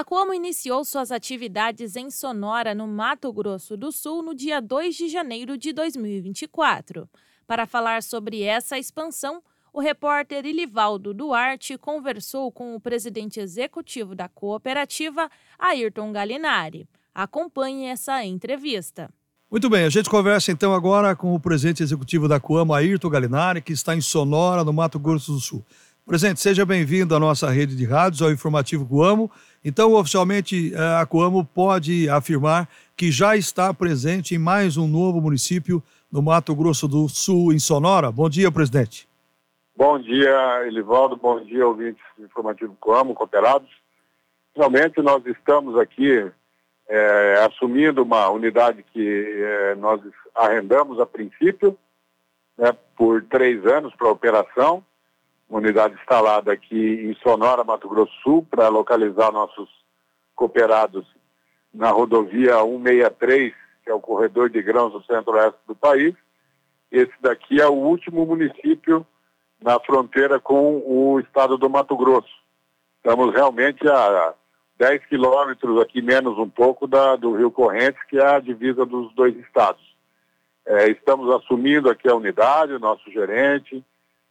A Coamo iniciou suas atividades em Sonora, no Mato Grosso do Sul, no dia 2 de janeiro de 2024. Para falar sobre essa expansão, o repórter Ilivaldo Duarte conversou com o presidente executivo da cooperativa, Ayrton Galinari. Acompanhe essa entrevista. Muito bem, a gente conversa então agora com o presidente executivo da Coamo, Ayrton Galinari, que está em Sonora, no Mato Grosso do Sul. Presidente, seja bem-vindo à nossa rede de rádios, ao Informativo Coamo. Então, oficialmente, eh, a Coamo pode afirmar que já está presente em mais um novo município no Mato Grosso do Sul, em Sonora. Bom dia, presidente. Bom dia, Elivaldo. Bom dia, ouvintes do Informativo Coamo, cooperados. Finalmente, nós estamos aqui é, assumindo uma unidade que é, nós arrendamos a princípio, né, por três anos para operação, uma unidade instalada aqui em Sonora, Mato Grosso do Sul, para localizar nossos cooperados na rodovia 163, que é o corredor de grãos do centro-oeste do país. Esse daqui é o último município na fronteira com o estado do Mato Grosso. Estamos realmente a 10 quilômetros aqui, menos um pouco, da, do Rio Correntes, que é a divisa dos dois estados. É, estamos assumindo aqui a unidade, o nosso gerente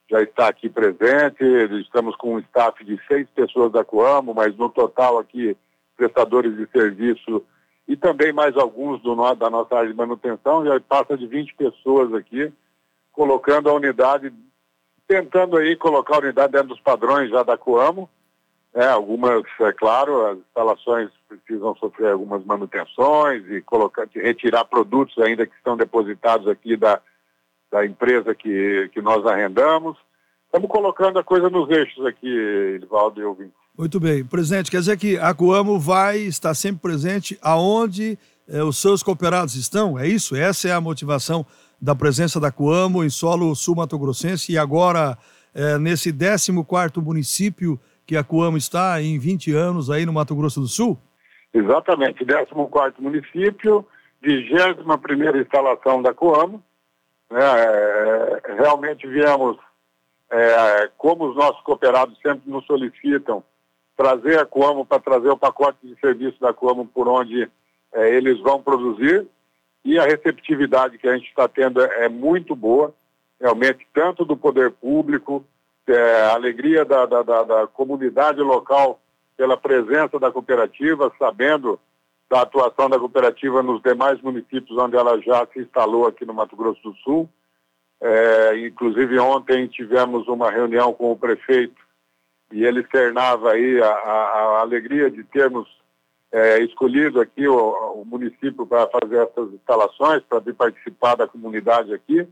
já está aqui presente, estamos com um staff de seis pessoas da Coamo, mas no total aqui prestadores de serviço e também mais alguns do, da nossa área de manutenção, já passa de 20 pessoas aqui, colocando a unidade, tentando aí colocar a unidade dentro dos padrões já da Coamo, é, algumas, é claro, as instalações precisam sofrer algumas manutenções e colocar, retirar produtos ainda que estão depositados aqui da, da empresa que, que nós arrendamos. Estamos colocando a coisa nos eixos aqui, Edvaldo e Elvin. Muito bem. Presidente, quer dizer que a Coamo vai estar sempre presente aonde eh, os seus cooperados estão? É isso? Essa é a motivação da presença da Coamo em solo sul-mato-grossense e agora eh, nesse 14º município que a Coamo está em 20 anos aí no Mato Grosso do Sul? Exatamente, 14º município, 21ª instalação da Coamo. Né, é, realmente viemos, é, como os nossos cooperados sempre nos solicitam, trazer a Coamo para trazer o pacote de serviço da Coamo por onde é, eles vão produzir e a receptividade que a gente está tendo é, é muito boa, realmente, tanto do poder público, é, a alegria da, da, da, da comunidade local pela presença da cooperativa, sabendo da atuação da cooperativa nos demais municípios onde ela já se instalou aqui no Mato Grosso do Sul. É, inclusive ontem tivemos uma reunião com o prefeito e ele externava aí a, a, a alegria de termos é, escolhido aqui o, o município para fazer essas instalações, para vir participar da comunidade aqui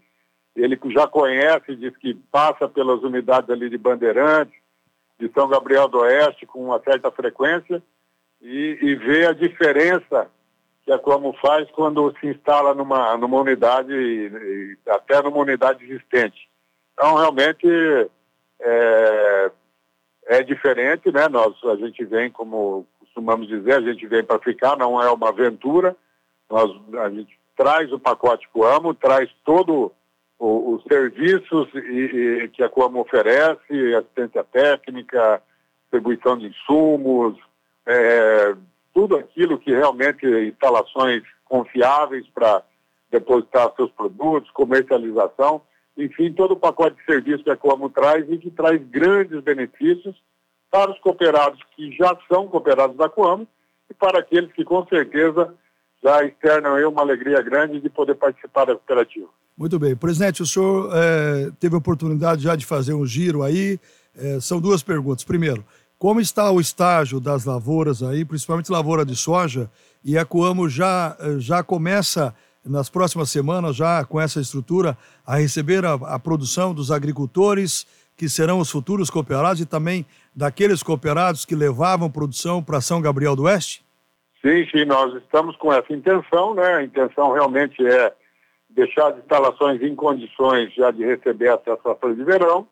ele já conhece, diz que passa pelas unidades ali de Bandeirantes, de São Gabriel do Oeste com uma certa frequência e, e vê a diferença que a Como faz quando se instala numa, numa unidade, e, e até numa unidade existente. Então, realmente, é, é diferente, né? Nós, a gente vem, como costumamos dizer, a gente vem para ficar, não é uma aventura. Nós, a gente traz o pacote Coamo, traz todo os serviços e, e, que a Coamo oferece, assistência técnica, distribuição de insumos, é, tudo aquilo que realmente instalações confiáveis para depositar seus produtos, comercialização, enfim, todo o pacote de serviços que a Coamo traz e que traz grandes benefícios para os cooperados que já são cooperados da Coamo e para aqueles que com certeza já externam aí uma alegria grande de poder participar da cooperativa. Muito bem. Presidente, o senhor é, teve a oportunidade já de fazer um giro aí. É, são duas perguntas. Primeiro, como está o estágio das lavouras aí, principalmente lavoura de soja? E a Coamo já, já começa, nas próximas semanas, já com essa estrutura, a receber a, a produção dos agricultores, que serão os futuros cooperados, e também daqueles cooperados que levavam produção para São Gabriel do Oeste? Sim, sim, nós estamos com essa intenção, né? A intenção realmente é deixar as instalações em condições já de receber à safra de verão.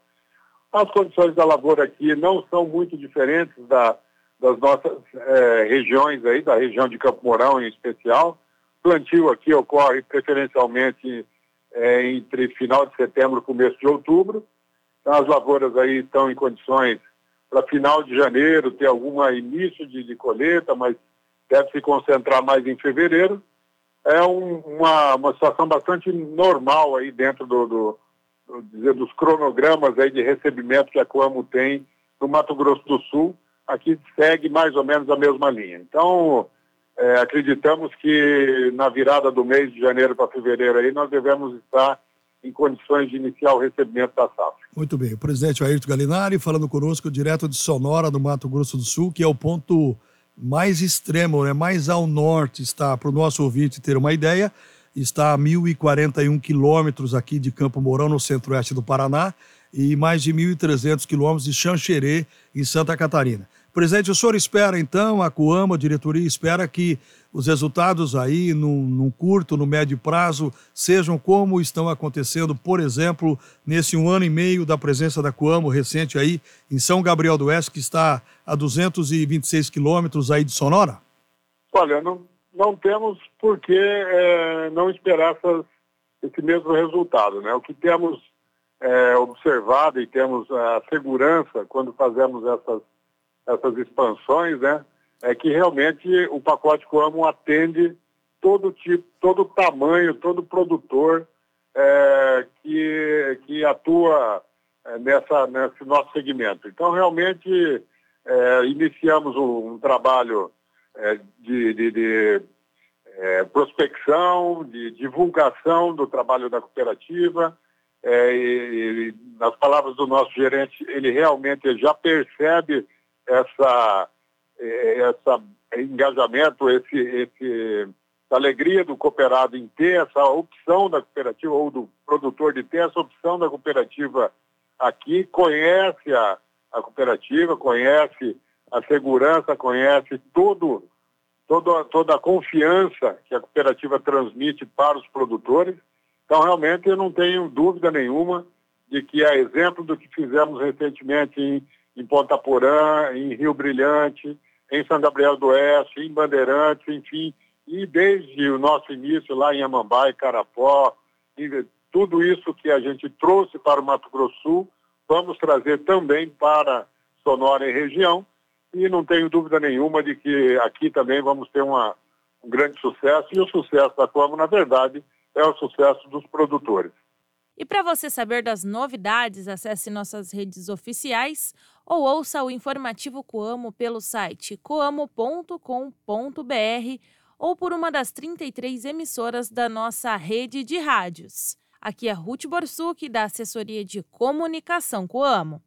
As condições da lavoura aqui não são muito diferentes da, das nossas é, regiões aí, da região de Campo Mourão em especial. Plantio aqui ocorre preferencialmente é, entre final de setembro e começo de outubro. Então, as lavouras aí estão em condições para final de janeiro ter algum início de, de, colheita, mas deve se concentrar mais em fevereiro. É um, uma, uma situação bastante normal aí dentro do, do dizer, dos cronogramas aí de recebimento que a Coamo tem no Mato Grosso do Sul. Aqui segue mais ou menos a mesma linha. Então, é, acreditamos que na virada do mês de janeiro para fevereiro aí nós devemos estar em condições de iniciar o recebimento da safra. Muito bem. O presidente Ayrton Galinari falando conosco direto de Sonora, no Mato Grosso do Sul, que é o ponto mais extremo, né? mais ao norte está, para o nosso ouvinte ter uma ideia, está a 1.041 quilômetros aqui de Campo Mourão, no centro-oeste do Paraná, e mais de 1.300 quilômetros de Xanxerê, em Santa Catarina. Presidente, o senhor espera então, a Coama, a diretoria, espera que os resultados aí, num, num, curto, no médio prazo, sejam como estão acontecendo, por exemplo, nesse um ano e meio da presença da Coamo recente aí em São Gabriel do Oeste, que está a 226 quilômetros aí de Sonora? Olha, não, não temos por que é, não esperar essas, esse mesmo resultado. Né? O que temos é, observado e temos a segurança quando fazemos essas essas expansões, né, é que realmente o pacote Coamo atende todo tipo, todo tamanho, todo produtor é, que, que atua é, nessa, nesse nosso segmento. Então, realmente, é, iniciamos um, um trabalho é, de, de, de é, prospecção, de divulgação do trabalho da cooperativa. É, e, e, nas palavras do nosso gerente, ele realmente já percebe essa, eh, essa engajamento, esse, esse, essa alegria do cooperado em ter essa opção da cooperativa ou do produtor de ter essa opção da cooperativa aqui, conhece a, a cooperativa, conhece a segurança, conhece todo, todo, toda a confiança que a cooperativa transmite para os produtores. Então, realmente, eu não tenho dúvida nenhuma de que, a exemplo do que fizemos recentemente em em Ponta Porã, em Rio Brilhante, em São Gabriel do Oeste, em Bandeirantes, enfim, e desde o nosso início lá em Amambai, Carapó, tudo isso que a gente trouxe para o Mato Grosso Sul, vamos trazer também para Sonora e região, e não tenho dúvida nenhuma de que aqui também vamos ter uma, um grande sucesso, e o sucesso da Coamo, na verdade, é o sucesso dos produtores. E para você saber das novidades, acesse nossas redes oficiais ou ouça o informativo Coamo pelo site coamo.com.br ou por uma das 33 emissoras da nossa rede de rádios. Aqui é Ruth Borsuk, da Assessoria de Comunicação Coamo.